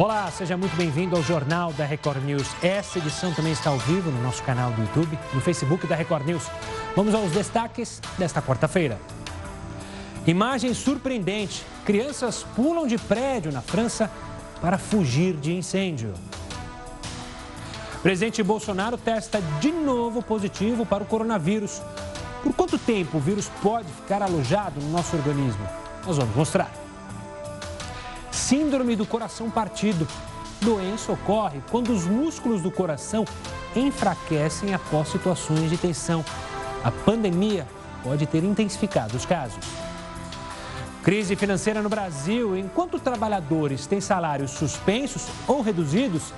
Olá, seja muito bem-vindo ao Jornal da Record News. Essa edição também está ao vivo no nosso canal do YouTube, no Facebook da Record News. Vamos aos destaques desta quarta-feira. Imagem surpreendente: crianças pulam de prédio na França para fugir de incêndio. Presidente Bolsonaro testa de novo positivo para o coronavírus. Por quanto tempo o vírus pode ficar alojado no nosso organismo? Nós vamos mostrar. Síndrome do coração partido. Doença ocorre quando os músculos do coração enfraquecem após situações de tensão. A pandemia pode ter intensificado os casos. Crise financeira no Brasil. Enquanto trabalhadores têm salários suspensos ou reduzidos,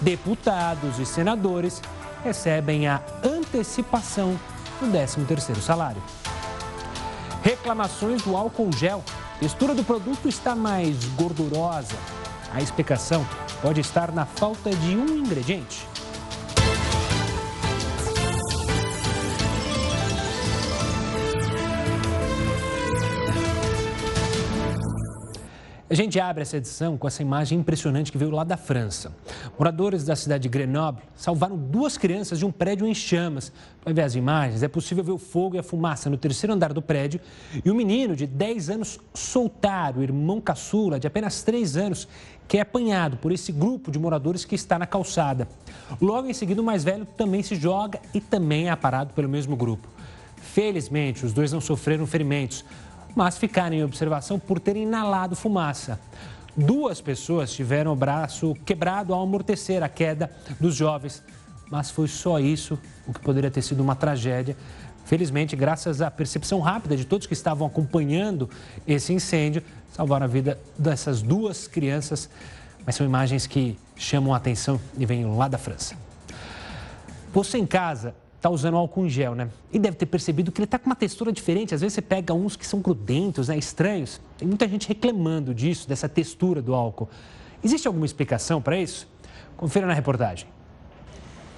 deputados e senadores recebem a antecipação do 13º salário. Reclamações do álcool gel. Textura do produto está mais gordurosa. A explicação pode estar na falta de um ingrediente. A gente abre essa edição com essa imagem impressionante que veio lá da França. Moradores da cidade de Grenoble salvaram duas crianças de um prédio em chamas. Para ver as imagens, é possível ver o fogo e a fumaça no terceiro andar do prédio e o menino de 10 anos soltar o irmão caçula de apenas 3 anos, que é apanhado por esse grupo de moradores que está na calçada. Logo em seguida, o mais velho também se joga e também é aparado pelo mesmo grupo. Felizmente, os dois não sofreram ferimentos, mas ficaram em observação por terem inalado fumaça. Duas pessoas tiveram o braço quebrado ao amortecer a queda dos jovens, mas foi só isso, o que poderia ter sido uma tragédia. Felizmente, graças à percepção rápida de todos que estavam acompanhando esse incêndio, salvaram a vida dessas duas crianças. Mas são imagens que chamam a atenção e vêm lá da França. Você em casa está usando álcool em gel, né? E deve ter percebido que ele está com uma textura diferente. Às vezes você pega uns que são grudentos, né? estranhos. Tem muita gente reclamando disso, dessa textura do álcool. Existe alguma explicação para isso? Confira na reportagem.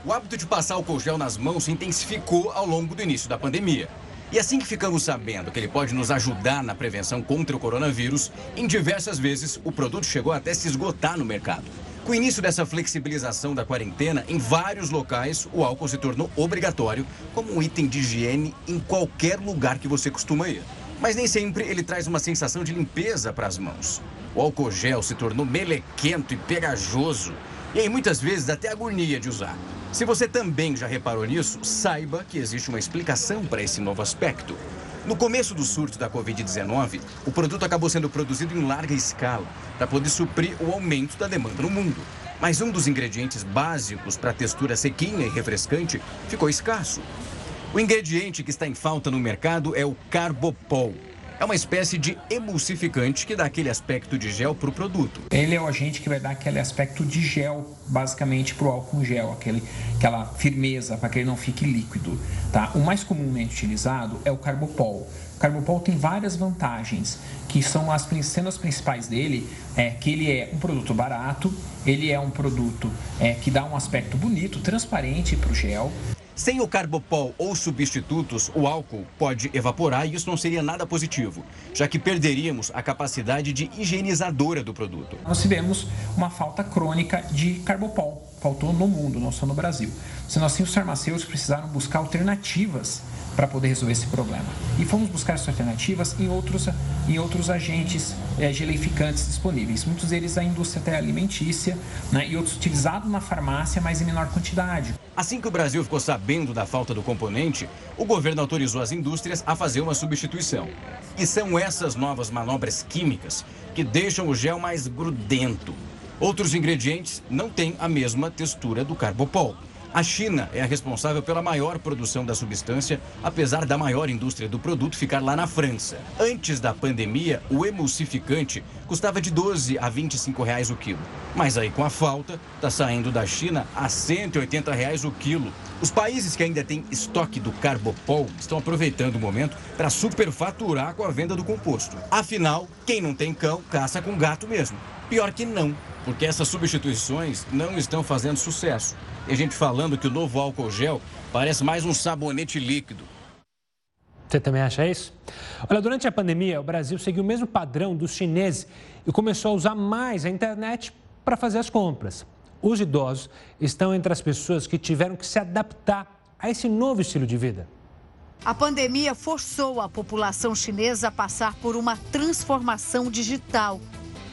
O hábito de passar álcool gel nas mãos se intensificou ao longo do início da pandemia. E assim que ficamos sabendo que ele pode nos ajudar na prevenção contra o coronavírus, em diversas vezes o produto chegou até se esgotar no mercado. Com o início dessa flexibilização da quarentena, em vários locais, o álcool se tornou obrigatório como um item de higiene em qualquer lugar que você costuma ir. Mas nem sempre ele traz uma sensação de limpeza para as mãos. O álcool gel se tornou melequento e pegajoso, e aí muitas vezes até agonia de usar. Se você também já reparou nisso, saiba que existe uma explicação para esse novo aspecto. No começo do surto da Covid-19, o produto acabou sendo produzido em larga escala para poder suprir o aumento da demanda no mundo. Mas um dos ingredientes básicos para a textura sequinha e refrescante ficou escasso. O ingrediente que está em falta no mercado é o Carbopol, é uma espécie de emulsificante que dá aquele aspecto de gel para o produto. Ele é o agente que vai dar aquele aspecto de gel, basicamente, para o álcool gel, aquele, aquela firmeza para que ele não fique líquido. Tá? O mais comumente utilizado é o carbopol. O carbopol tem várias vantagens, que são as, sendo as principais dele, é que ele é um produto barato, ele é um produto é, que dá um aspecto bonito, transparente para o gel. Sem o carbopol ou substitutos, o álcool pode evaporar e isso não seria nada positivo, já que perderíamos a capacidade de higienizadora do produto. Nós tivemos uma falta crônica de carbopol, faltou no mundo, não só no Brasil. Sendo assim, os farmacêuticos precisaram buscar alternativas para poder resolver esse problema. E fomos buscar essas alternativas em outros, em outros agentes é, geleificantes disponíveis, muitos deles da indústria até alimentícia né, e outros utilizados na farmácia, mas em menor quantidade. Assim que o Brasil ficou sabendo da falta do componente, o governo autorizou as indústrias a fazer uma substituição. E são essas novas manobras químicas que deixam o gel mais grudento. Outros ingredientes não têm a mesma textura do carbopol. A China é a responsável pela maior produção da substância, apesar da maior indústria do produto ficar lá na França. Antes da pandemia, o emulsificante custava de 12 a 25 reais o quilo. Mas aí com a falta, está saindo da China a 180 reais o quilo. Os países que ainda têm estoque do Carbopol estão aproveitando o momento para superfaturar com a venda do composto. Afinal, quem não tem cão, caça com gato mesmo. Pior que não, porque essas substituições não estão fazendo sucesso. E a gente falando que o novo álcool gel parece mais um sabonete líquido. Você também acha isso? Olha, durante a pandemia, o Brasil seguiu o mesmo padrão dos chineses e começou a usar mais a internet para fazer as compras. Os idosos estão entre as pessoas que tiveram que se adaptar a esse novo estilo de vida. A pandemia forçou a população chinesa a passar por uma transformação digital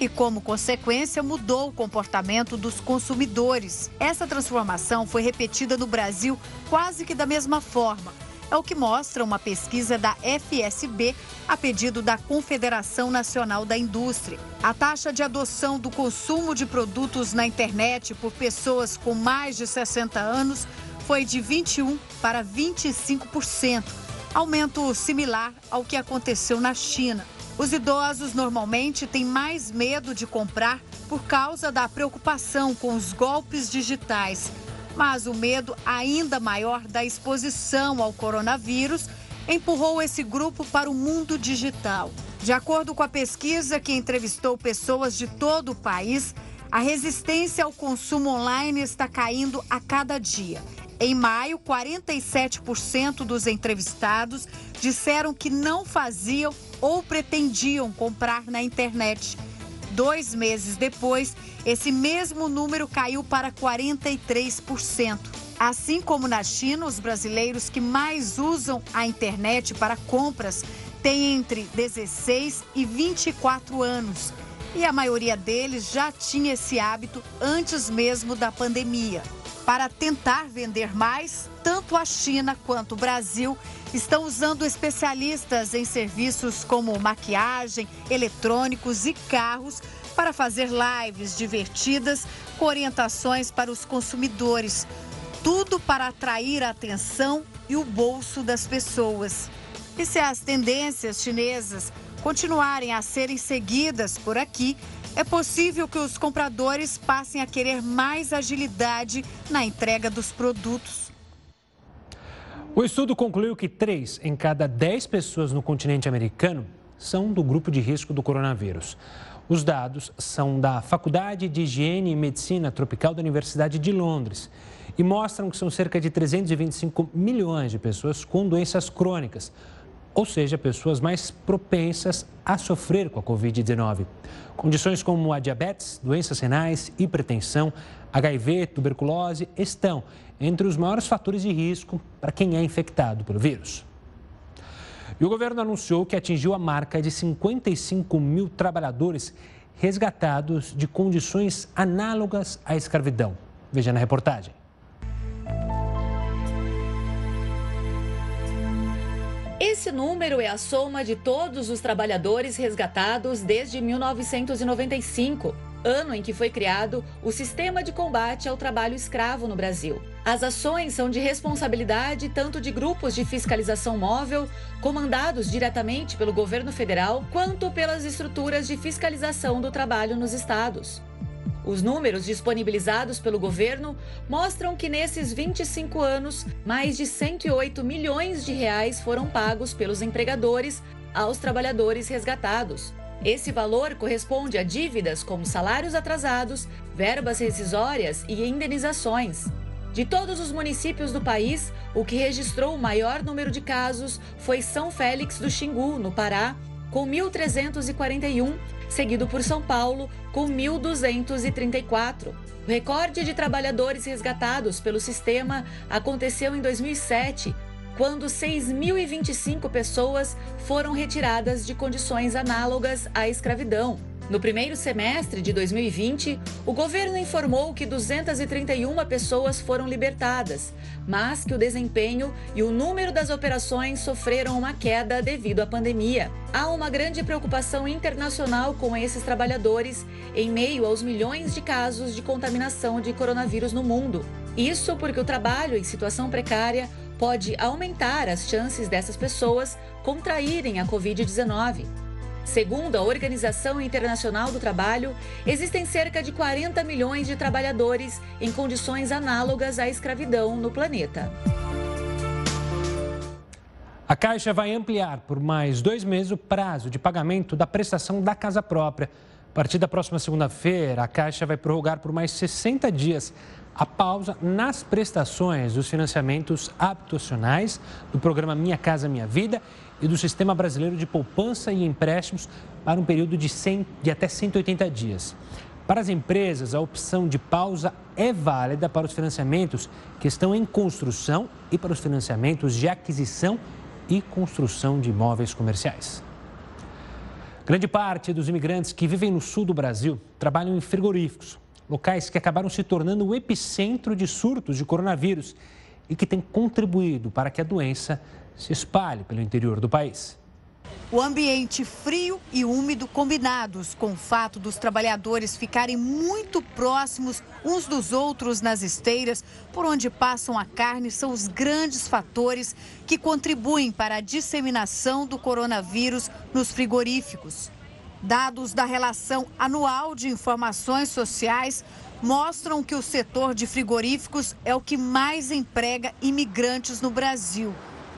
e, como consequência, mudou o comportamento dos consumidores. Essa transformação foi repetida no Brasil quase que da mesma forma. É o que mostra uma pesquisa da FSB a pedido da Confederação Nacional da Indústria. A taxa de adoção do consumo de produtos na internet por pessoas com mais de 60 anos foi de 21 para 25%, aumento similar ao que aconteceu na China. Os idosos normalmente têm mais medo de comprar por causa da preocupação com os golpes digitais, mas o medo ainda maior da exposição ao coronavírus empurrou esse grupo para o mundo digital. De acordo com a pesquisa que entrevistou pessoas de todo o país, a resistência ao consumo online está caindo a cada dia em maio, 47% dos entrevistados disseram que não faziam ou pretendiam comprar na internet. Dois meses depois, esse mesmo número caiu para 43%. Assim como na China, os brasileiros que mais usam a internet para compras têm entre 16 e 24 anos. E a maioria deles já tinha esse hábito antes mesmo da pandemia. Para tentar vender mais, tanto a China quanto o Brasil estão usando especialistas em serviços como maquiagem, eletrônicos e carros para fazer lives divertidas com orientações para os consumidores. Tudo para atrair a atenção e o bolso das pessoas. E se as tendências chinesas continuarem a serem seguidas por aqui, é possível que os compradores passem a querer mais agilidade na entrega dos produtos. O estudo concluiu que três em cada dez pessoas no continente americano são do grupo de risco do coronavírus. Os dados são da Faculdade de Higiene e Medicina Tropical da Universidade de Londres e mostram que são cerca de 325 milhões de pessoas com doenças crônicas, ou seja, pessoas mais propensas a sofrer com a Covid-19. Condições como a diabetes, doenças renais, hipertensão, HIV, tuberculose estão entre os maiores fatores de risco para quem é infectado pelo vírus. E o governo anunciou que atingiu a marca de 55 mil trabalhadores resgatados de condições análogas à escravidão. Veja na reportagem. Esse número é a soma de todos os trabalhadores resgatados desde 1995, ano em que foi criado o Sistema de Combate ao Trabalho Escravo no Brasil. As ações são de responsabilidade tanto de grupos de fiscalização móvel, comandados diretamente pelo governo federal, quanto pelas estruturas de fiscalização do trabalho nos estados. Os números disponibilizados pelo governo mostram que nesses 25 anos, mais de 108 milhões de reais foram pagos pelos empregadores aos trabalhadores resgatados. Esse valor corresponde a dívidas como salários atrasados, verbas rescisórias e indenizações. De todos os municípios do país, o que registrou o maior número de casos foi São Félix do Xingu, no Pará, com 1.341, seguido por São Paulo, com 1.234. O recorde de trabalhadores resgatados pelo sistema aconteceu em 2007, quando 6.025 pessoas foram retiradas de condições análogas à escravidão. No primeiro semestre de 2020, o governo informou que 231 pessoas foram libertadas, mas que o desempenho e o número das operações sofreram uma queda devido à pandemia. Há uma grande preocupação internacional com esses trabalhadores em meio aos milhões de casos de contaminação de coronavírus no mundo. Isso porque o trabalho em situação precária pode aumentar as chances dessas pessoas contraírem a Covid-19. Segundo a Organização Internacional do Trabalho, existem cerca de 40 milhões de trabalhadores em condições análogas à escravidão no planeta. A Caixa vai ampliar por mais dois meses o prazo de pagamento da prestação da casa própria. A partir da próxima segunda-feira, a Caixa vai prorrogar por mais 60 dias a pausa nas prestações dos financiamentos habitacionais do programa Minha Casa Minha Vida e do Sistema Brasileiro de Poupança e Empréstimos para um período de, 100, de até 180 dias. Para as empresas, a opção de pausa é válida para os financiamentos que estão em construção e para os financiamentos de aquisição e construção de imóveis comerciais. Grande parte dos imigrantes que vivem no sul do Brasil trabalham em frigoríficos, locais que acabaram se tornando o epicentro de surtos de coronavírus e que têm contribuído para que a doença se espalhe pelo interior do país. O ambiente frio e úmido combinados com o fato dos trabalhadores ficarem muito próximos uns dos outros nas esteiras por onde passam a carne são os grandes fatores que contribuem para a disseminação do coronavírus nos frigoríficos. Dados da relação anual de informações sociais mostram que o setor de frigoríficos é o que mais emprega imigrantes no Brasil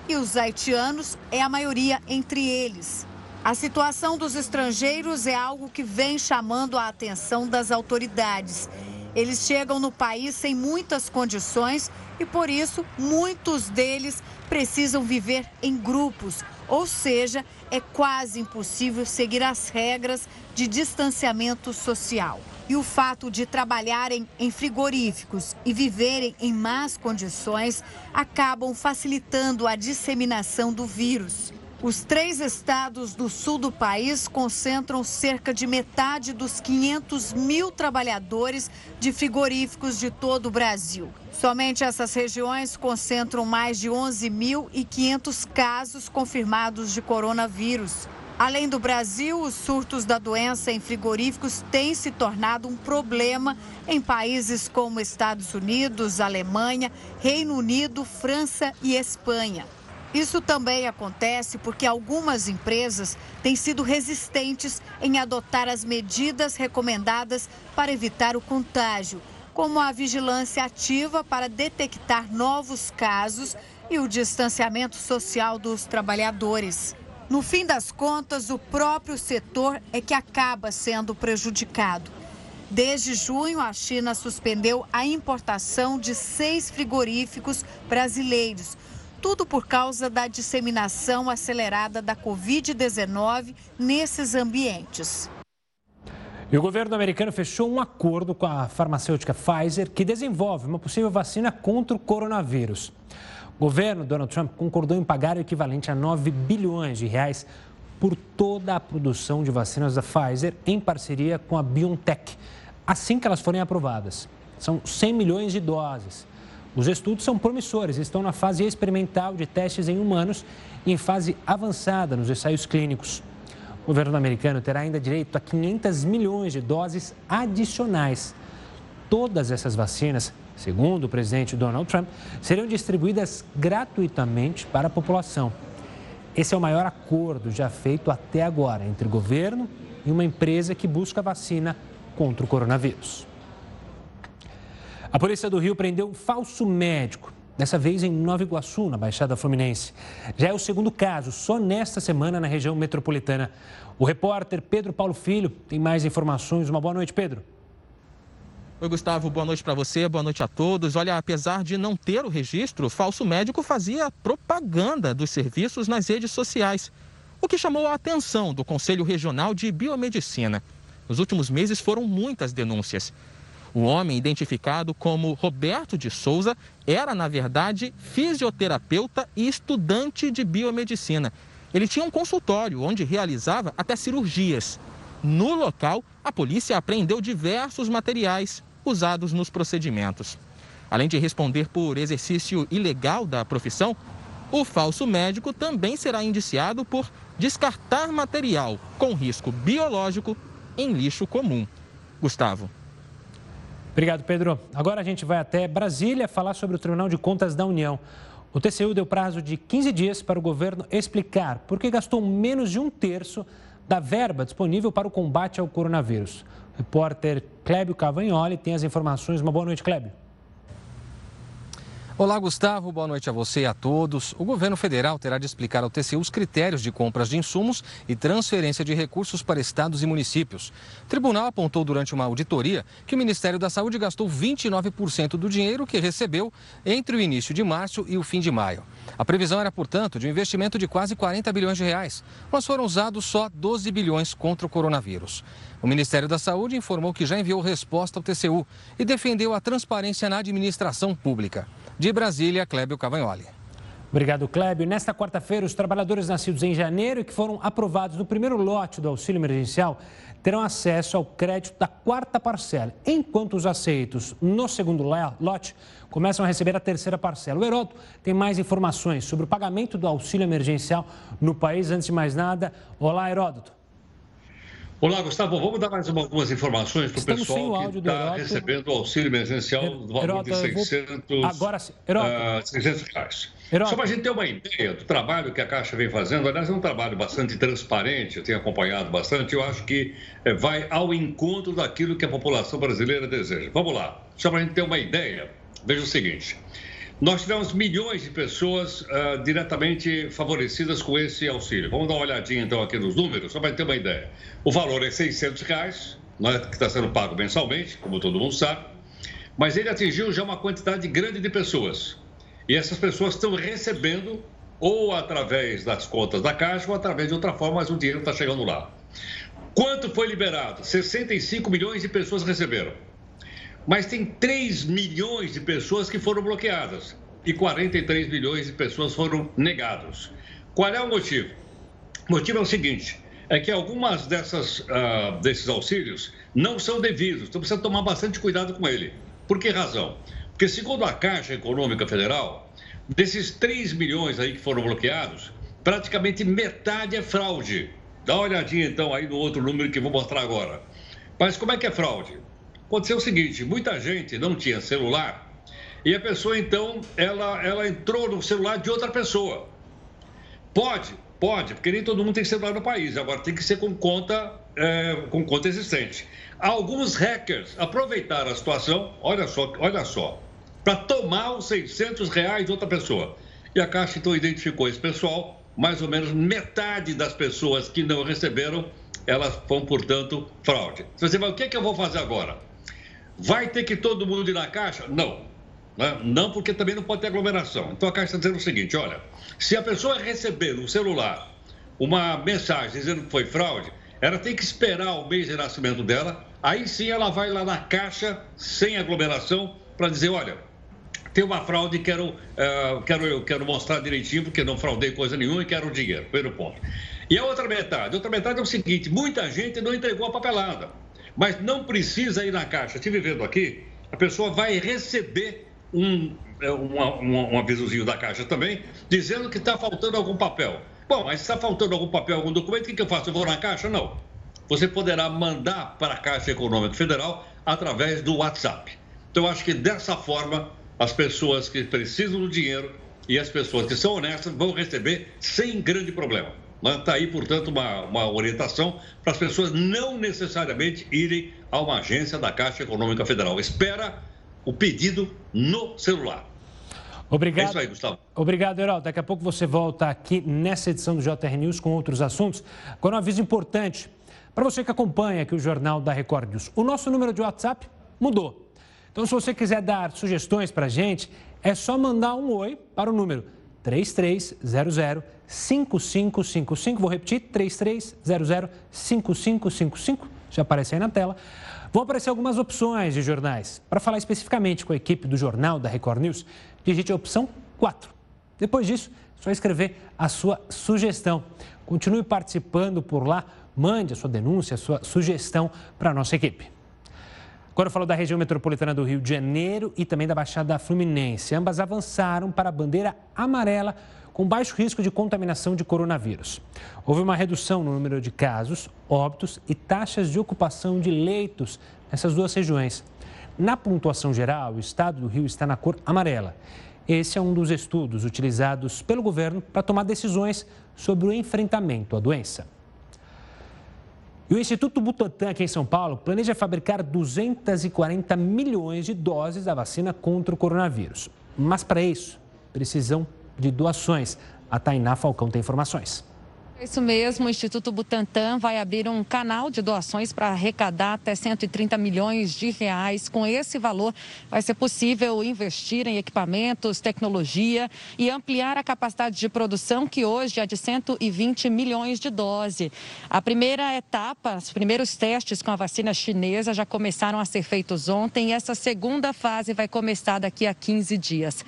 e os haitianos é a maioria entre eles. A situação dos estrangeiros é algo que vem chamando a atenção das autoridades. Eles chegam no país sem muitas condições e, por isso, muitos deles precisam viver em grupos, ou seja, é quase impossível seguir as regras de distanciamento social. E o fato de trabalharem em frigoríficos e viverem em más condições acabam facilitando a disseminação do vírus. Os três estados do sul do país concentram cerca de metade dos 500 mil trabalhadores de frigoríficos de todo o Brasil. Somente essas regiões concentram mais de 11.500 casos confirmados de coronavírus. Além do Brasil, os surtos da doença em frigoríficos têm se tornado um problema em países como Estados Unidos, Alemanha, Reino Unido, França e Espanha. Isso também acontece porque algumas empresas têm sido resistentes em adotar as medidas recomendadas para evitar o contágio, como a vigilância ativa para detectar novos casos e o distanciamento social dos trabalhadores. No fim das contas, o próprio setor é que acaba sendo prejudicado. Desde junho, a China suspendeu a importação de seis frigoríficos brasileiros. Tudo por causa da disseminação acelerada da Covid-19 nesses ambientes. E o governo americano fechou um acordo com a farmacêutica Pfizer, que desenvolve uma possível vacina contra o coronavírus. O governo Donald Trump concordou em pagar o equivalente a 9 bilhões de reais por toda a produção de vacinas da Pfizer em parceria com a BioNTech, assim que elas forem aprovadas. São 100 milhões de doses. Os estudos são promissores, estão na fase experimental de testes em humanos e em fase avançada nos ensaios clínicos. O governo americano terá ainda direito a 500 milhões de doses adicionais. Todas essas vacinas segundo o presidente Donald Trump, seriam distribuídas gratuitamente para a população. Esse é o maior acordo já feito até agora entre o governo e uma empresa que busca vacina contra o coronavírus. A polícia do Rio prendeu um falso médico, dessa vez em Nova Iguaçu, na Baixada Fluminense. Já é o segundo caso, só nesta semana na região metropolitana. O repórter Pedro Paulo Filho tem mais informações. Uma boa noite, Pedro. Oi, Gustavo, boa noite para você, boa noite a todos. Olha, apesar de não ter o registro, o falso médico fazia propaganda dos serviços nas redes sociais, o que chamou a atenção do Conselho Regional de Biomedicina. Nos últimos meses foram muitas denúncias. O homem, identificado como Roberto de Souza, era, na verdade, fisioterapeuta e estudante de biomedicina. Ele tinha um consultório onde realizava até cirurgias. No local, a polícia apreendeu diversos materiais usados nos procedimentos. Além de responder por exercício ilegal da profissão, o falso médico também será indiciado por descartar material com risco biológico em lixo comum. Gustavo. Obrigado, Pedro. Agora a gente vai até Brasília falar sobre o Tribunal de Contas da União. O TCU deu prazo de 15 dias para o governo explicar por que gastou menos de um terço da verba disponível para o combate ao coronavírus. O repórter Clébio Cavagnoli tem as informações. Uma boa noite, Clébio. Olá, Gustavo. Boa noite a você e a todos. O governo federal terá de explicar ao TCU os critérios de compras de insumos e transferência de recursos para estados e municípios. O tribunal apontou durante uma auditoria que o Ministério da Saúde gastou 29% do dinheiro que recebeu entre o início de março e o fim de maio. A previsão era, portanto, de um investimento de quase 40 bilhões de reais, mas foram usados só 12 bilhões contra o coronavírus. O Ministério da Saúde informou que já enviou resposta ao TCU e defendeu a transparência na administração pública. De Brasília, Clébio Cavagnoli. Obrigado, Clébio. Nesta quarta-feira, os trabalhadores nascidos em janeiro e que foram aprovados no primeiro lote do auxílio emergencial terão acesso ao crédito da quarta parcela, enquanto os aceitos no segundo lote começam a receber a terceira parcela. O Heródoto tem mais informações sobre o pagamento do auxílio emergencial no país. Antes de mais nada, olá, Heródoto. Olá, Gustavo. Vamos dar mais algumas informações para o pessoal que está recebendo o auxílio emergencial do valor de 600, vou... Agora, uh, 600 reais. Só para a gente ter uma ideia do trabalho que a Caixa vem fazendo, aliás, é um trabalho bastante transparente, eu tenho acompanhado bastante, eu acho que eh, vai ao encontro daquilo que a população brasileira deseja. Vamos lá, só para a gente ter uma ideia, veja o seguinte. Nós tivemos milhões de pessoas uh, diretamente favorecidas com esse auxílio. Vamos dar uma olhadinha então aqui nos números, só para ter uma ideia. O valor é 600 reais, é que está sendo pago mensalmente, como todo mundo sabe, mas ele atingiu já uma quantidade grande de pessoas. E essas pessoas estão recebendo ou através das contas da Caixa ou através de outra forma, mas o dinheiro está chegando lá. Quanto foi liberado? 65 milhões de pessoas receberam. Mas tem 3 milhões de pessoas que foram bloqueadas e 43 milhões de pessoas foram negados. Qual é o motivo? O motivo é o seguinte: é que algumas dessas, uh, desses auxílios não são devidos, então precisa tomar bastante cuidado com ele. Por que razão? Porque, segundo a Caixa Econômica Federal, desses 3 milhões aí que foram bloqueados, praticamente metade é fraude. Dá uma olhadinha então aí no outro número que vou mostrar agora. Mas como é que é fraude? Aconteceu o seguinte, muita gente não tinha celular e a pessoa então, ela, ela entrou no celular de outra pessoa. Pode, pode, porque nem todo mundo tem celular no país, agora tem que ser com conta, é, com conta existente. Alguns hackers aproveitaram a situação, olha só, olha só, para tomar os 600 reais de outra pessoa. E a Caixa então identificou esse pessoal, mais ou menos metade das pessoas que não receberam, elas foram, portanto, fraude. Você vai, o que, é que eu vou fazer agora? Vai ter que todo mundo ir na caixa? Não. Né? Não, porque também não pode ter aglomeração. Então a caixa está dizendo o seguinte: olha, se a pessoa receber no celular uma mensagem dizendo que foi fraude, ela tem que esperar o mês de nascimento dela, aí sim ela vai lá na caixa, sem aglomeração, para dizer: olha, tem uma fraude, quero, uh, quero, quero mostrar direitinho, porque não fraudei coisa nenhuma e quero o dinheiro. Primeiro ponto. E a outra metade? A outra metade é o seguinte: muita gente não entregou a papelada. Mas não precisa ir na caixa. Estive vendo aqui, a pessoa vai receber um, é, um, avisozinho da caixa também, dizendo que está faltando algum papel. Bom, mas se está faltando algum papel, algum documento, o que, que eu faço? Eu vou na caixa? Não. Você poderá mandar para a Caixa Econômica Federal através do WhatsApp. Então, acho que dessa forma, as pessoas que precisam do dinheiro e as pessoas que são honestas vão receber sem grande problema. Está aí, portanto, uma, uma orientação para as pessoas não necessariamente irem a uma agência da Caixa Econômica Federal. Espera o pedido no celular. Obrigado. É isso aí, Gustavo. Obrigado, Heraldo. Daqui a pouco você volta aqui nessa edição do JR News com outros assuntos. Agora, um aviso importante para você que acompanha aqui o Jornal da Record News. O nosso número de WhatsApp mudou. Então, se você quiser dar sugestões para a gente, é só mandar um oi para o número 3300 5555. Vou repetir: 3300 5555. Já aparece aí na tela. Vão aparecer algumas opções de jornais. Para falar especificamente com a equipe do jornal da Record News, digite a opção 4. Depois disso, é só escrever a sua sugestão. Continue participando por lá, mande a sua denúncia, a sua sugestão para a nossa equipe. Agora eu falo da região metropolitana do Rio de Janeiro e também da Baixada Fluminense. Ambas avançaram para a bandeira amarela com baixo risco de contaminação de coronavírus. Houve uma redução no número de casos, óbitos e taxas de ocupação de leitos nessas duas regiões. Na pontuação geral, o estado do Rio está na cor amarela. Esse é um dos estudos utilizados pelo governo para tomar decisões sobre o enfrentamento à doença. E o Instituto Butantan, aqui em São Paulo, planeja fabricar 240 milhões de doses da vacina contra o coronavírus. Mas para isso, precisam de doações. A Tainá Falcão tem informações. Isso mesmo, o Instituto Butantan vai abrir um canal de doações para arrecadar até 130 milhões de reais. Com esse valor, vai ser possível investir em equipamentos, tecnologia e ampliar a capacidade de produção, que hoje é de 120 milhões de doses. A primeira etapa, os primeiros testes com a vacina chinesa já começaram a ser feitos ontem e essa segunda fase vai começar daqui a 15 dias.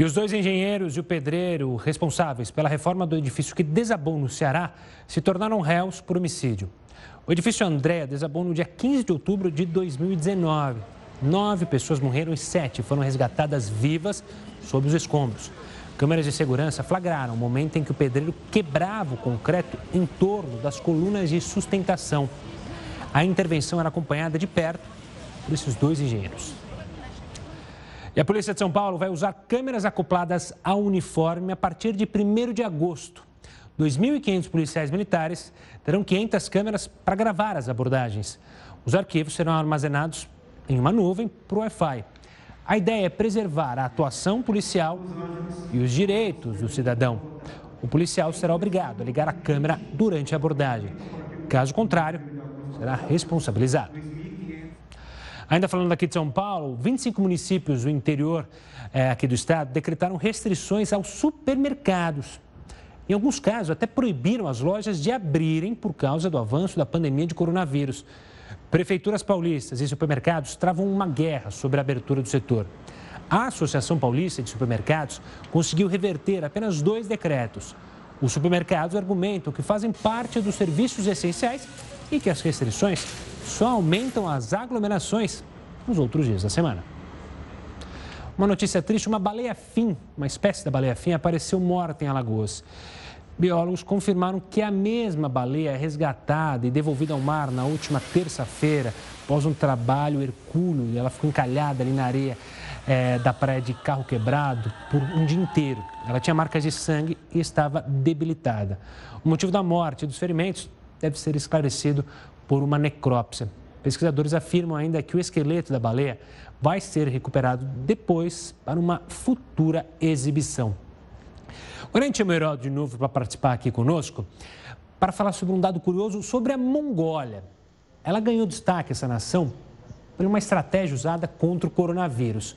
E os dois engenheiros e o pedreiro responsáveis pela reforma do edifício que desabou no Ceará se tornaram réus por homicídio. O edifício Andréa desabou no dia 15 de outubro de 2019. Nove pessoas morreram e sete foram resgatadas vivas sob os escombros. Câmeras de segurança flagraram o momento em que o pedreiro quebrava o concreto em torno das colunas de sustentação. A intervenção era acompanhada de perto por esses dois engenheiros. A Polícia de São Paulo vai usar câmeras acopladas ao uniforme a partir de 1 de agosto. 2.500 policiais militares terão 500 câmeras para gravar as abordagens. Os arquivos serão armazenados em uma nuvem por Wi-Fi. A ideia é preservar a atuação policial e os direitos do cidadão. O policial será obrigado a ligar a câmera durante a abordagem. Caso contrário, será responsabilizado. Ainda falando aqui de São Paulo, 25 municípios do interior é, aqui do estado decretaram restrições aos supermercados. Em alguns casos, até proibiram as lojas de abrirem por causa do avanço da pandemia de coronavírus. Prefeituras paulistas e supermercados travam uma guerra sobre a abertura do setor. A Associação Paulista de Supermercados conseguiu reverter apenas dois decretos. Os supermercados argumentam que fazem parte dos serviços essenciais e que as restrições só aumentam as aglomerações nos outros dias da semana. Uma notícia triste: uma baleia-fim, uma espécie da baleia-fim, apareceu morta em Alagoas. Biólogos confirmaram que a mesma baleia é resgatada e devolvida ao mar na última terça-feira, após um trabalho hercúleo. Ela ficou encalhada ali na areia é, da praia de Carro Quebrado por um dia inteiro. Ela tinha marcas de sangue e estava debilitada. O motivo da morte e dos ferimentos deve ser esclarecido por uma necrópsia. Pesquisadores afirmam ainda que o esqueleto da baleia vai ser recuperado depois para uma futura exibição. O Heródoto de novo para participar aqui conosco para falar sobre um dado curioso sobre a Mongólia. Ela ganhou destaque, essa nação, por uma estratégia usada contra o coronavírus.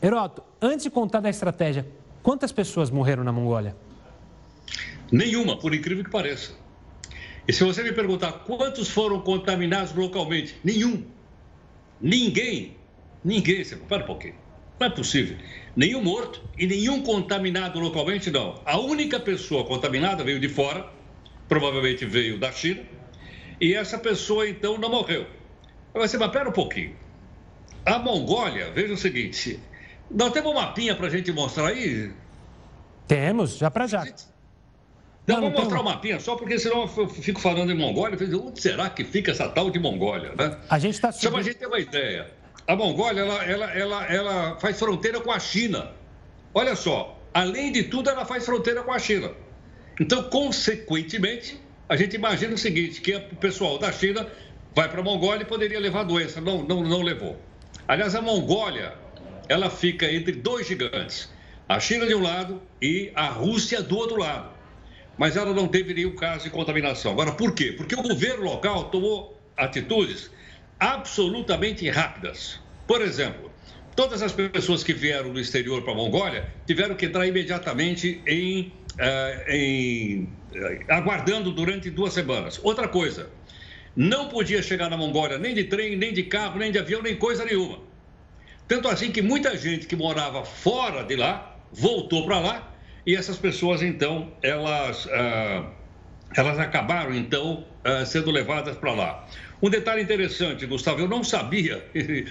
Heródoto, antes de contar da estratégia, quantas pessoas morreram na Mongólia? Nenhuma, por incrível que pareça. E se você me perguntar quantos foram contaminados localmente, nenhum. Ninguém. Ninguém. Você para um pouquinho. Não é possível. Nenhum morto e nenhum contaminado localmente, não. A única pessoa contaminada veio de fora, provavelmente veio da China, e essa pessoa então não morreu. Você, mas pera um pouquinho. A Mongólia, veja o seguinte: nós temos um mapinha para a gente mostrar aí? Temos, já para já. Não, vou mostrar o mapinha só porque senão eu fico falando em Mongólia. Onde será que fica essa tal de Mongólia? Né? A gente está Só para a gente ter uma ideia. A Mongólia ela, ela, ela, ela faz fronteira com a China. Olha só, além de tudo, ela faz fronteira com a China. Então, consequentemente, a gente imagina o seguinte: que o pessoal da China vai para a Mongólia e poderia levar doença. Não, não, não levou. Aliás, a Mongólia ela fica entre dois gigantes: a China de um lado e a Rússia do outro lado mas ela não teve nenhum caso de contaminação. Agora, por quê? Porque o governo local tomou atitudes absolutamente rápidas. Por exemplo, todas as pessoas que vieram do exterior para a Mongólia tiveram que entrar imediatamente em, uh, em uh, aguardando durante duas semanas. Outra coisa, não podia chegar na Mongólia nem de trem, nem de carro, nem de avião, nem coisa nenhuma. Tanto assim que muita gente que morava fora de lá voltou para lá e essas pessoas, então, elas, ah, elas acabaram, então, ah, sendo levadas para lá. Um detalhe interessante, Gustavo, eu não sabia.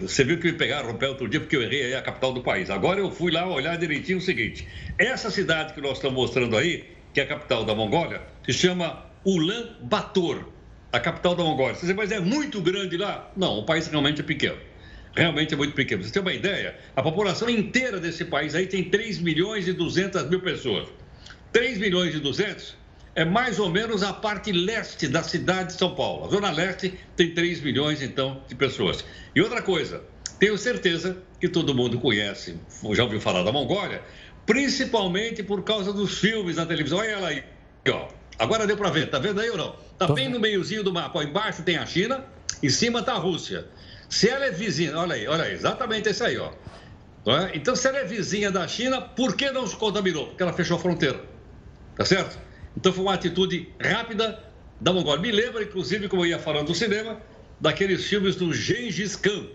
Você viu que me pegaram o pé outro dia porque eu errei aí a capital do país. Agora eu fui lá olhar direitinho o seguinte: essa cidade que nós estamos mostrando aí, que é a capital da Mongólia, se chama Ulan Bator, a capital da Mongólia. Você diz, mas é muito grande lá? Não, o país realmente é pequeno realmente é muito pequeno. Você tem uma ideia? A população inteira desse país aí tem 3 milhões e 200 mil pessoas. 3 milhões e 200 é mais ou menos a parte leste da cidade de São Paulo. A zona leste tem 3 milhões, então, de pessoas. E outra coisa, tenho certeza que todo mundo conhece, já ouviu falar da Mongólia, principalmente por causa dos filmes na televisão. Olha ela aí, ó. Agora deu para ver, tá vendo aí ou não? Tá bem no meiozinho do mapa. Ó, embaixo tem a China, em cima tá a Rússia. Se ela é vizinha, olha aí, olha aí, exatamente esse aí, ó. É? Então, se ela é vizinha da China, por que não se contaminou? Porque ela fechou a fronteira. Tá certo? Então, foi uma atitude rápida da Mongólia. Me lembra, inclusive, como eu ia falando do cinema, daqueles filmes do Gengis Khan.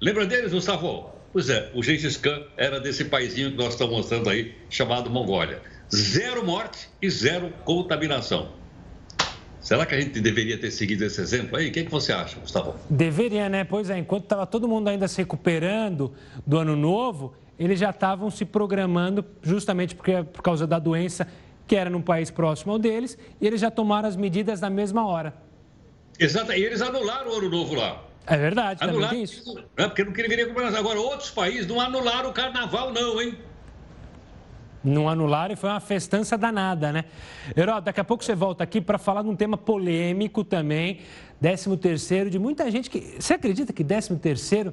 Lembra deles, Gustavo? Pois é, o Gengis Khan era desse paizinho que nós estamos mostrando aí, chamado Mongólia. Zero morte e zero contaminação. Será que a gente deveria ter seguido esse exemplo aí? O que, é que você acha, Gustavo? Deveria, né? Pois é, enquanto estava todo mundo ainda se recuperando do ano novo, eles já estavam se programando justamente porque, por causa da doença que era num país próximo ao deles, e eles já tomaram as medidas na mesma hora. Exato, e eles anularam o ano novo lá. É verdade, anularam, também tem isso. É, porque não queria comemorar. Agora, outros países não anularam o carnaval, não, hein? Não anularam e foi uma festança danada, né? Herói, daqui a pouco você volta aqui para falar de um tema polêmico também, 13 terceiro de muita gente que... Você acredita que 13 terceiro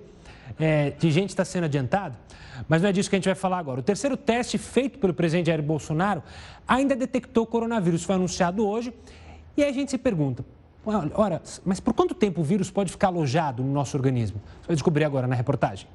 é, de gente está sendo adiantado? Mas não é disso que a gente vai falar agora. O terceiro teste feito pelo presidente Jair Bolsonaro ainda detectou coronavírus. Foi anunciado hoje. E aí a gente se pergunta, ora, mas por quanto tempo o vírus pode ficar alojado no nosso organismo? Você vai descobrir agora na reportagem.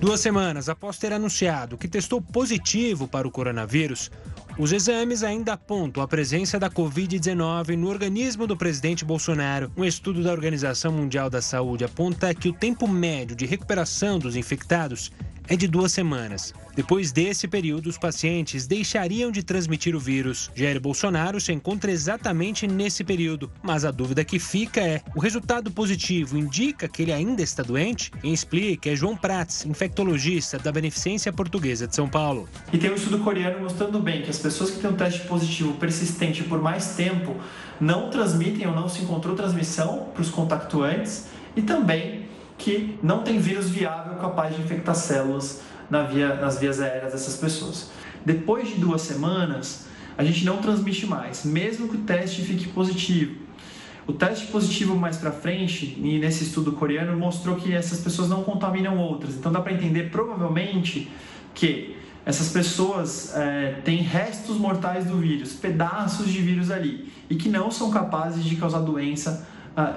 Duas semanas após ter anunciado que testou positivo para o coronavírus, os exames ainda apontam a presença da Covid-19 no organismo do presidente Bolsonaro. Um estudo da Organização Mundial da Saúde aponta que o tempo médio de recuperação dos infectados é de duas semanas. Depois desse período, os pacientes deixariam de transmitir o vírus. Jair Bolsonaro se encontra exatamente nesse período, mas a dúvida que fica é: o resultado positivo indica que ele ainda está doente? Quem explica é João Prats, infectologista da Beneficência Portuguesa de São Paulo. E tem um estudo coreano mostrando bem que as pessoas que têm um teste positivo persistente por mais tempo não transmitem ou não se encontrou transmissão para os contactuantes e também que não tem vírus viável capaz de infectar células na via, nas vias aéreas dessas pessoas. Depois de duas semanas, a gente não transmite mais, mesmo que o teste fique positivo. O teste positivo mais para frente, e nesse estudo coreano, mostrou que essas pessoas não contaminam outras. Então dá para entender provavelmente que essas pessoas é, têm restos mortais do vírus, pedaços de vírus ali, e que não são capazes de causar doença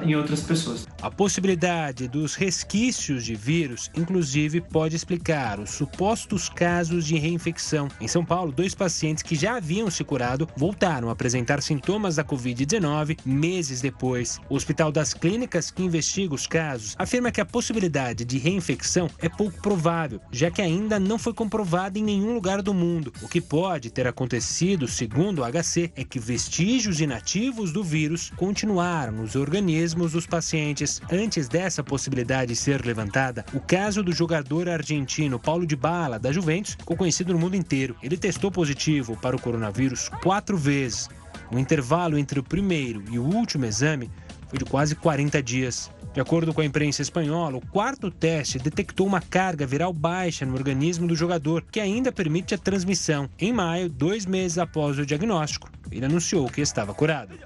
em outras pessoas. A possibilidade dos resquícios de vírus, inclusive, pode explicar os supostos casos de reinfecção. Em São Paulo, dois pacientes que já haviam se curado voltaram a apresentar sintomas da Covid-19 meses depois. O Hospital das Clínicas, que investiga os casos, afirma que a possibilidade de reinfecção é pouco provável, já que ainda não foi comprovada em nenhum lugar do mundo. O que pode ter acontecido, segundo o HC, é que vestígios inativos do vírus continuaram nos organismos organismos dos pacientes. Antes dessa possibilidade ser levantada, o caso do jogador argentino Paulo de Bala, da Juventus, ficou conhecido no mundo inteiro. Ele testou positivo para o coronavírus quatro vezes. O intervalo entre o primeiro e o último exame foi de quase 40 dias. De acordo com a imprensa espanhola, o quarto teste detectou uma carga viral baixa no organismo do jogador, que ainda permite a transmissão. Em maio, dois meses após o diagnóstico, ele anunciou que estava curado.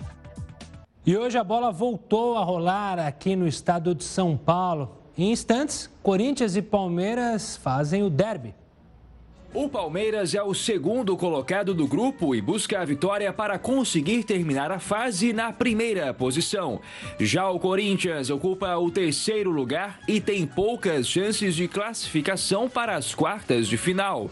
E hoje a bola voltou a rolar aqui no estado de São Paulo. Em instantes, Corinthians e Palmeiras fazem o derby. O Palmeiras é o segundo colocado do grupo e busca a vitória para conseguir terminar a fase na primeira posição. Já o Corinthians ocupa o terceiro lugar e tem poucas chances de classificação para as quartas de final.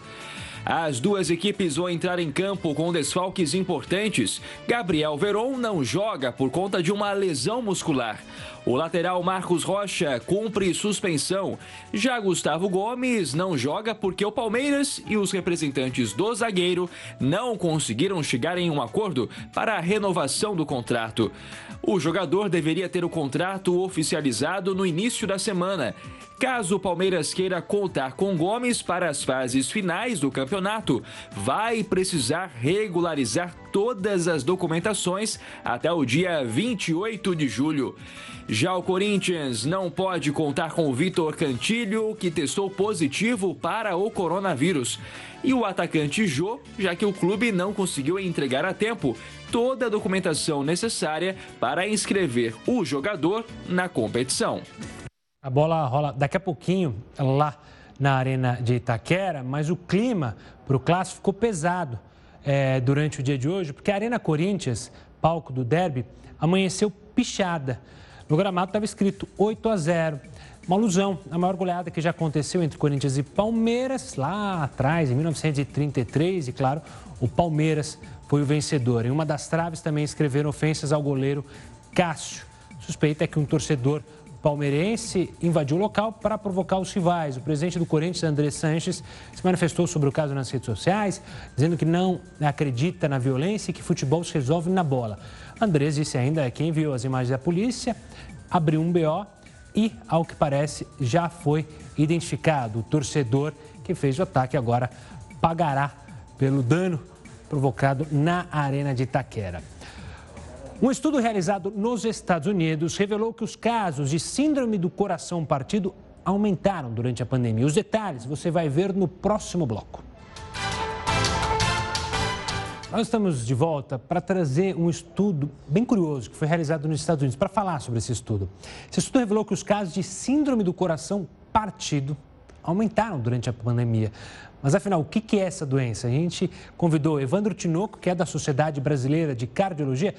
As duas equipes vão entrar em campo com desfalques importantes. Gabriel Veron não joga por conta de uma lesão muscular. O lateral Marcos Rocha cumpre suspensão. Já Gustavo Gomes não joga porque o Palmeiras e os representantes do zagueiro não conseguiram chegar em um acordo para a renovação do contrato. O jogador deveria ter o contrato oficializado no início da semana. Caso o Palmeiras queira contar com Gomes para as fases finais do campeonato, vai precisar regularizar todas as documentações até o dia 28 de julho. Já o Corinthians não pode contar com o Vitor Cantilho, que testou positivo para o coronavírus, e o atacante Jô, já que o clube não conseguiu entregar a tempo toda a documentação necessária para inscrever o jogador na competição. A bola rola daqui a pouquinho lá na Arena de Itaquera, mas o clima para o clássico ficou pesado é, durante o dia de hoje, porque a Arena Corinthians, palco do derby, amanheceu pichada. No gramado estava escrito 8 a 0. Uma alusão à maior goleada que já aconteceu entre Corinthians e Palmeiras, lá atrás, em 1933, e claro, o Palmeiras foi o vencedor. Em uma das traves também escreveram ofensas ao goleiro Cássio. Suspeita é que um torcedor palmeirense invadiu o local para provocar os rivais. O presidente do Corinthians, André Sanches, se manifestou sobre o caso nas redes sociais, dizendo que não acredita na violência e que futebol se resolve na bola. Andrés disse ainda que enviou as imagens da polícia, abriu um BO e, ao que parece, já foi identificado. O torcedor que fez o ataque agora pagará pelo dano provocado na Arena de Itaquera. Um estudo realizado nos Estados Unidos revelou que os casos de síndrome do coração partido aumentaram durante a pandemia. Os detalhes você vai ver no próximo bloco. Nós estamos de volta para trazer um estudo bem curioso que foi realizado nos Estados Unidos para falar sobre esse estudo. Esse estudo revelou que os casos de síndrome do coração partido aumentaram durante a pandemia. Mas afinal, o que é essa doença? A gente convidou Evandro Tinoco, que é da Sociedade Brasileira de Cardiologia,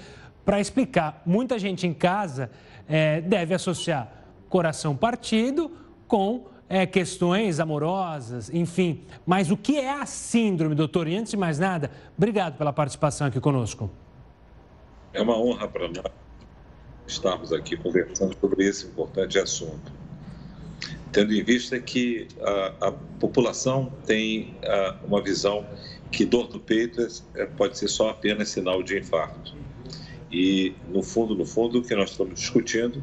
para explicar. Muita gente em casa é, deve associar coração partido com é, questões amorosas, enfim. Mas o que é a síndrome, doutor? E antes de mais nada, obrigado pela participação aqui conosco. É uma honra para nós estarmos aqui conversando sobre esse importante assunto. Tendo em vista que a, a população tem a, uma visão que dor no peito é, pode ser só apenas sinal de infarto. E, no fundo, no fundo, o que nós estamos discutindo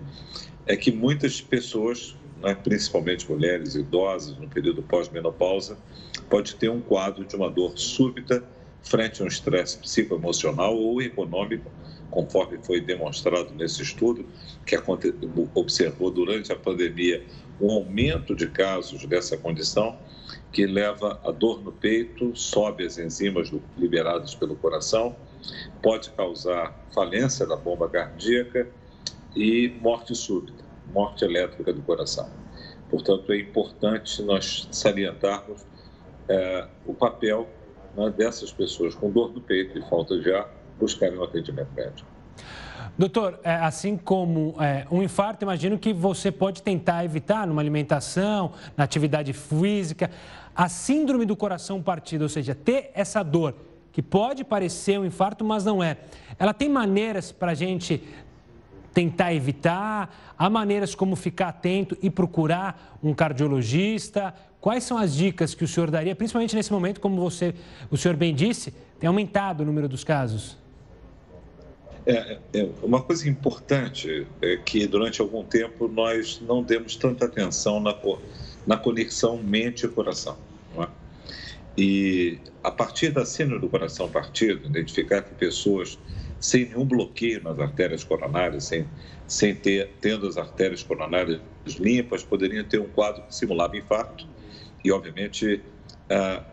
é que muitas pessoas, né, principalmente mulheres idosas no período pós-menopausa, pode ter um quadro de uma dor súbita frente a um estresse psicoemocional ou econômico, conforme foi demonstrado nesse estudo, que observou durante a pandemia um aumento de casos dessa condição, que leva a dor no peito, sobe as enzimas liberadas pelo coração pode causar falência da bomba cardíaca e morte súbita, morte elétrica do coração. Portanto, é importante nós salientarmos é, o papel né, dessas pessoas com dor no peito e falta de ar buscarem um atendimento médico. Doutor, é, assim como é, um infarto, imagino que você pode tentar evitar numa alimentação, na atividade física. A síndrome do coração partido, ou seja, ter essa dor que pode parecer um infarto, mas não é. Ela tem maneiras para a gente tentar evitar, há maneiras como ficar atento e procurar um cardiologista. Quais são as dicas que o senhor daria, principalmente nesse momento, como você, o senhor bem disse, tem aumentado o número dos casos? É, é, uma coisa importante é que durante algum tempo nós não demos tanta atenção na, na conexão mente e coração. É? E a partir da síndrome do coração partido, identificar que pessoas sem nenhum bloqueio nas artérias coronárias, sem, sem ter, tendo as artérias coronárias limpas, poderiam ter um quadro que simulava infarto. E, obviamente, ah,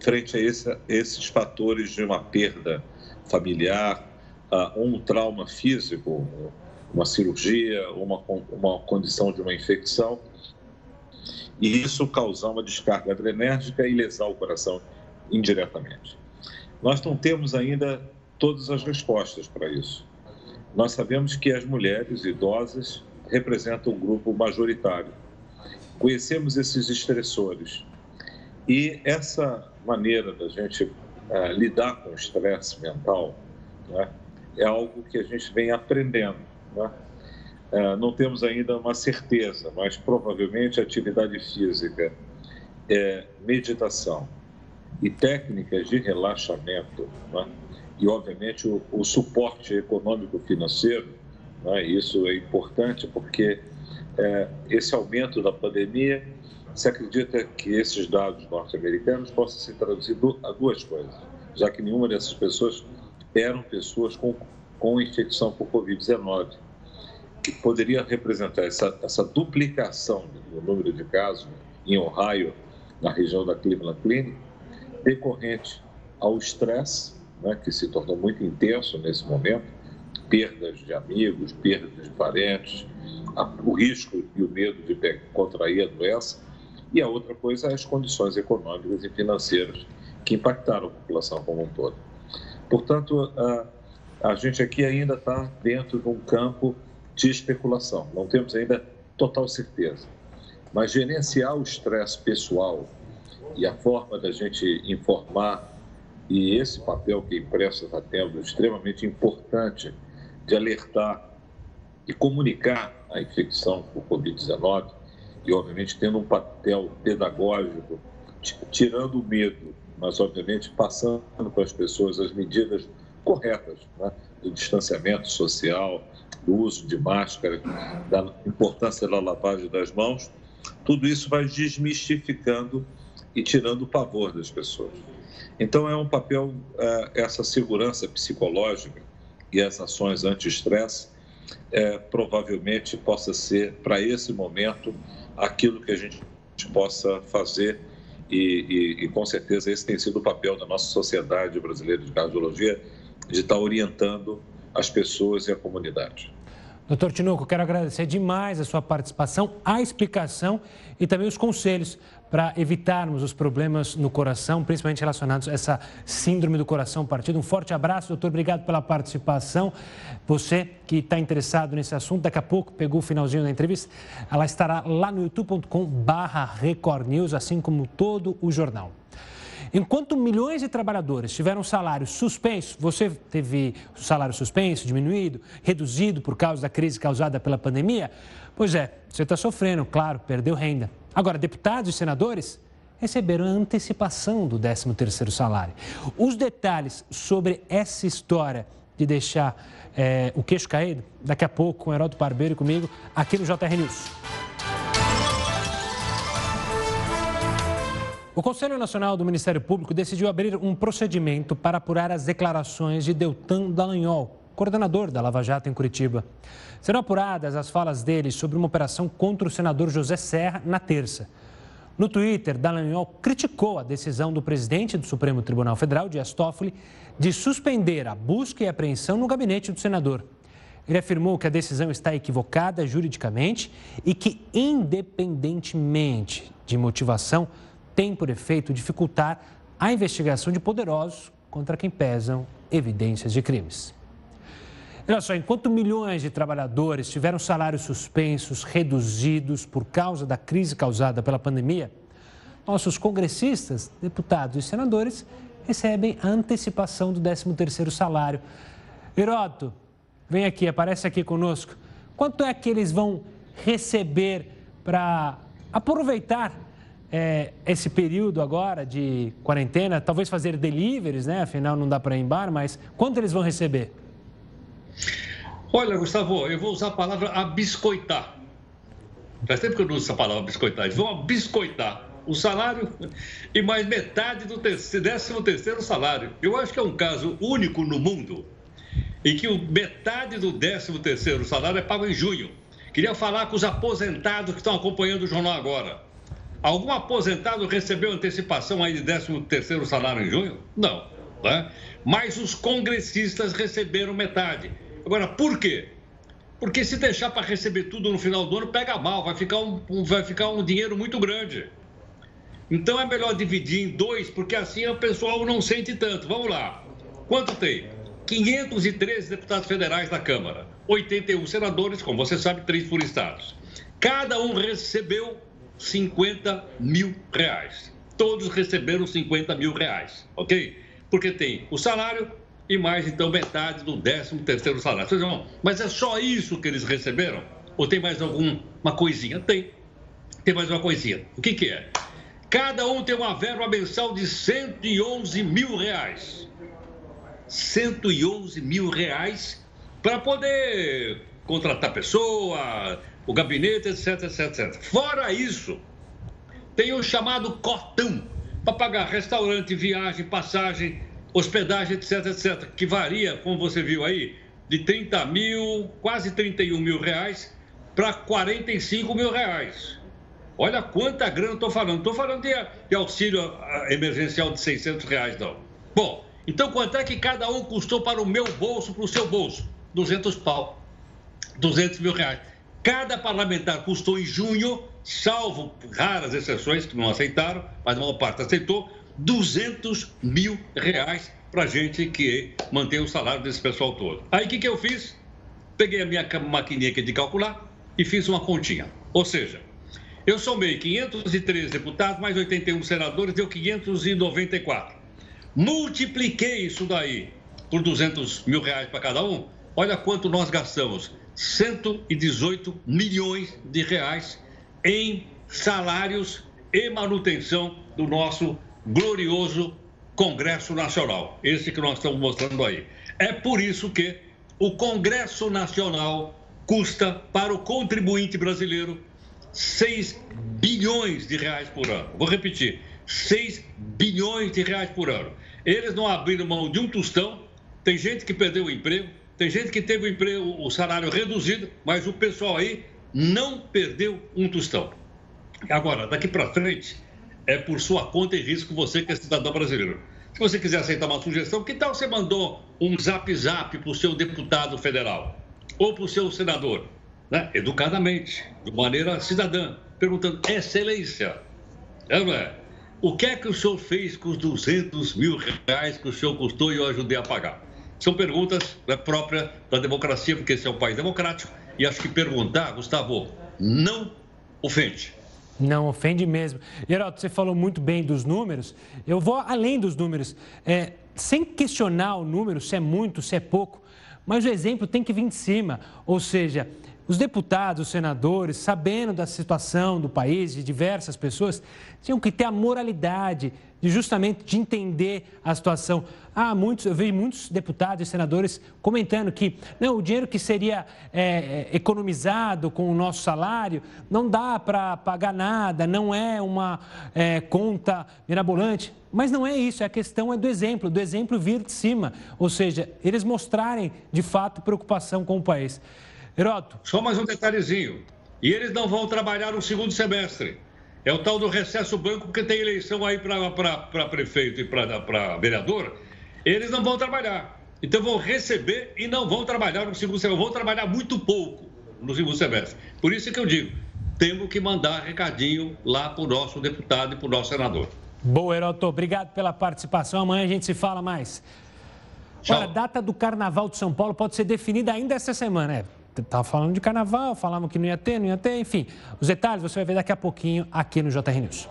frente a esse, esses fatores de uma perda familiar, ah, um trauma físico, uma cirurgia, uma, uma condição de uma infecção, e isso causar uma descarga adrenérgica e lesar o coração indiretamente. Nós não temos ainda todas as respostas para isso. Nós sabemos que as mulheres idosas representam um grupo majoritário. Conhecemos esses estressores. E essa maneira da gente uh, lidar com o estresse mental né, é algo que a gente vem aprendendo. Né? É, não temos ainda uma certeza, mas provavelmente atividade física, é, meditação e técnicas de relaxamento, né? e obviamente o, o suporte econômico-financeiro, né? isso é importante porque é, esse aumento da pandemia, se acredita que esses dados norte-americanos possam se traduzir a duas coisas, já que nenhuma dessas pessoas eram pessoas com, com infecção por Covid-19 que poderia representar essa, essa duplicação do número de casos em Ohio, na região da Cleveland Clinic, decorrente ao estresse, né, que se tornou muito intenso nesse momento, perdas de amigos, perdas de parentes, a, o risco e o medo de contrair a doença e a outra coisa é as condições econômicas e financeiras que impactaram a população como um todo. Portanto, a, a gente aqui ainda está dentro de um campo de especulação, não temos ainda total certeza. Mas gerenciar o estresse pessoal e a forma da gente informar e esse papel que a imprensa está tendo, extremamente importante, de alertar e comunicar a infecção por Covid-19, e obviamente tendo um papel pedagógico, tirando o medo, mas obviamente passando para as pessoas as medidas corretas né? do distanciamento social, do uso de máscara, da importância da lavagem das mãos, tudo isso vai desmistificando e tirando o pavor das pessoas. Então, é um papel, é, essa segurança psicológica e as ações anti-estresse, é, provavelmente possa ser, para esse momento, aquilo que a gente possa fazer e, e, e, com certeza esse tem sido o papel da nossa sociedade brasileira de cardiologia, de estar orientando as pessoas e a comunidade. Doutor Tinoco, quero agradecer demais a sua participação, a explicação e também os conselhos para evitarmos os problemas no coração, principalmente relacionados a essa síndrome do coração partido. Um forte abraço, doutor. Obrigado pela participação. Você que está interessado nesse assunto, daqui a pouco pegou o finalzinho da entrevista, ela estará lá no youtube.com/barra Record News, assim como todo o jornal. Enquanto milhões de trabalhadores tiveram salário suspenso, você teve o salário suspenso, diminuído, reduzido por causa da crise causada pela pandemia? Pois é, você está sofrendo, claro, perdeu renda. Agora, deputados e senadores receberam a antecipação do 13º salário. Os detalhes sobre essa história de deixar é, o queixo caído, daqui a pouco com o Heródoto Barbeiro comigo, aqui no JR News. O Conselho Nacional do Ministério Público decidiu abrir um procedimento para apurar as declarações de Deltan Dallagnol, coordenador da Lava Jato em Curitiba. Serão apuradas as falas dele sobre uma operação contra o senador José Serra na terça. No Twitter, Dallagnol criticou a decisão do presidente do Supremo Tribunal Federal, Dias Toffoli, de suspender a busca e apreensão no gabinete do senador. Ele afirmou que a decisão está equivocada juridicamente e que, independentemente de motivação, tem por efeito dificultar a investigação de poderosos contra quem pesam evidências de crimes. Olha só, enquanto milhões de trabalhadores tiveram salários suspensos, reduzidos por causa da crise causada pela pandemia, nossos congressistas, deputados e senadores recebem a antecipação do 13º salário. Heródoto, vem aqui, aparece aqui conosco. Quanto é que eles vão receber para aproveitar é, esse período agora de quarentena, talvez fazer deliveries, né? Afinal, não dá para ir em bar, mas quanto eles vão receber? Olha, Gustavo, eu vou usar a palavra abiscoitar. Faz tempo que eu não uso essa palavra biscoitar. Eles vão abiscoitar o salário e mais metade do décimo terceiro salário. Eu acho que é um caso único no mundo em que metade do décimo terceiro salário é pago em junho. Queria falar com os aposentados que estão acompanhando o jornal agora. Algum aposentado recebeu antecipação aí de 13 terceiro salário em junho? Não. Né? Mas os congressistas receberam metade. Agora, por quê? Porque se deixar para receber tudo no final do ano, pega mal, vai ficar um, vai ficar um dinheiro muito grande. Então é melhor dividir em dois, porque assim o pessoal não sente tanto. Vamos lá. Quanto tem? 513 deputados federais da Câmara, 81 senadores, como você sabe, três por estados. Cada um recebeu 50 mil reais. Todos receberam 50 mil reais, ok? Porque tem o salário e mais então metade do 13 terceiro salário. Vão, mas é só isso que eles receberam? Ou tem mais alguma coisinha? Tem. Tem mais uma coisinha. O que, que é? Cada um tem uma verba mensal de 111 mil reais. 111 mil reais para poder contratar pessoa, o gabinete, etc, etc, etc. Fora isso, tem o chamado cotão para pagar restaurante, viagem, passagem, hospedagem, etc, etc, que varia, como você viu aí, de 30 mil, quase 31 mil reais para 45 mil reais. Olha quanta grana estou falando. Estou falando de, de, auxílio ah, emergencial de 600 reais, não. Bom, então quanto é que cada um custou para o meu bolso, para o seu bolso? 200 pau. 200 mil reais. Cada parlamentar custou em junho, salvo raras exceções que não aceitaram, mas a maior parte aceitou, 200 mil reais para gente que mantém o salário desse pessoal todo. Aí o que, que eu fiz? Peguei a minha maquininha aqui de calcular e fiz uma continha. Ou seja, eu somei 513 deputados mais 81 senadores, deu 594. Multipliquei isso daí por 200 mil reais para cada um. Olha quanto nós gastamos: 118 milhões de reais em salários e manutenção do nosso glorioso Congresso Nacional. Esse que nós estamos mostrando aí. É por isso que o Congresso Nacional custa para o contribuinte brasileiro 6 bilhões de reais por ano. Vou repetir, 6 bilhões de reais por ano. Eles não abriram mão de um tostão. Tem gente que perdeu o emprego, tem gente que teve o emprego, o salário reduzido, mas o pessoal aí não perdeu um tostão. Agora, daqui para frente, é por sua conta e risco você que é cidadão brasileiro. Se você quiser aceitar uma sugestão, que tal você mandou um zap zap para o seu deputado federal ou para o seu senador? né, educadamente, de maneira cidadã, perguntando: Excelência, é, não é? O que é que o senhor fez com os 200 mil reais que o senhor custou e eu ajudei a pagar? São perguntas né, próprias da democracia, porque esse é um país democrático. E acho que perguntar, Gustavo, não ofende. Não ofende mesmo. Geraldo, você falou muito bem dos números. Eu vou além dos números. É, sem questionar o número, se é muito, se é pouco, mas o exemplo tem que vir de cima. Ou seja, os deputados, os senadores, sabendo da situação do país, de diversas pessoas, tinham que ter a moralidade de justamente de entender a situação. Há muitos, eu vejo muitos deputados e senadores comentando que não, o dinheiro que seria é, é economizado com o nosso salário não dá para pagar nada, não é uma é, conta mirabolante. Mas não é isso, a questão é do exemplo, do exemplo vir de cima, ou seja, eles mostrarem de fato preocupação com o país. Heroto. Só mais um detalhezinho. E eles não vão trabalhar no segundo semestre. É o tal do recesso banco que tem eleição aí para prefeito e para vereador. Eles não vão trabalhar. Então vão receber e não vão trabalhar no segundo semestre. Vão trabalhar muito pouco no segundo semestre. Por isso que eu digo, temos que mandar recadinho lá para o nosso deputado e para o nosso senador. Boa, Heroto. Obrigado pela participação. Amanhã a gente se fala mais. Tchau. Olha, a data do Carnaval de São Paulo pode ser definida ainda essa semana. É Estava falando de carnaval, falavam que não ia ter, não ia ter, enfim. Os detalhes você vai ver daqui a pouquinho aqui no JR News.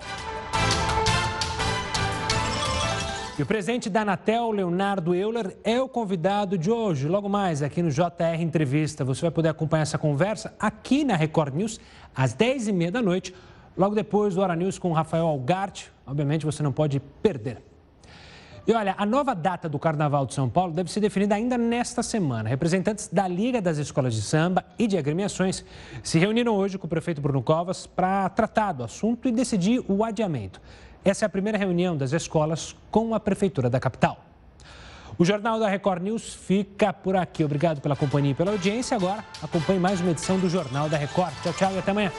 E o presidente da Anatel, Leonardo Euler, é o convidado de hoje. Logo mais aqui no JR Entrevista. Você vai poder acompanhar essa conversa aqui na Record News, às 10h30 da noite, logo depois do Hora News com o Rafael Algarte. Obviamente você não pode perder. E olha, a nova data do Carnaval de São Paulo deve ser definida ainda nesta semana. Representantes da Liga das Escolas de Samba e de agremiações se reuniram hoje com o prefeito Bruno Covas para tratar do assunto e decidir o adiamento. Essa é a primeira reunião das escolas com a prefeitura da capital. O Jornal da Record News fica por aqui. Obrigado pela companhia e pela audiência. Agora acompanhe mais uma edição do Jornal da Record. Tchau, tchau e até amanhã.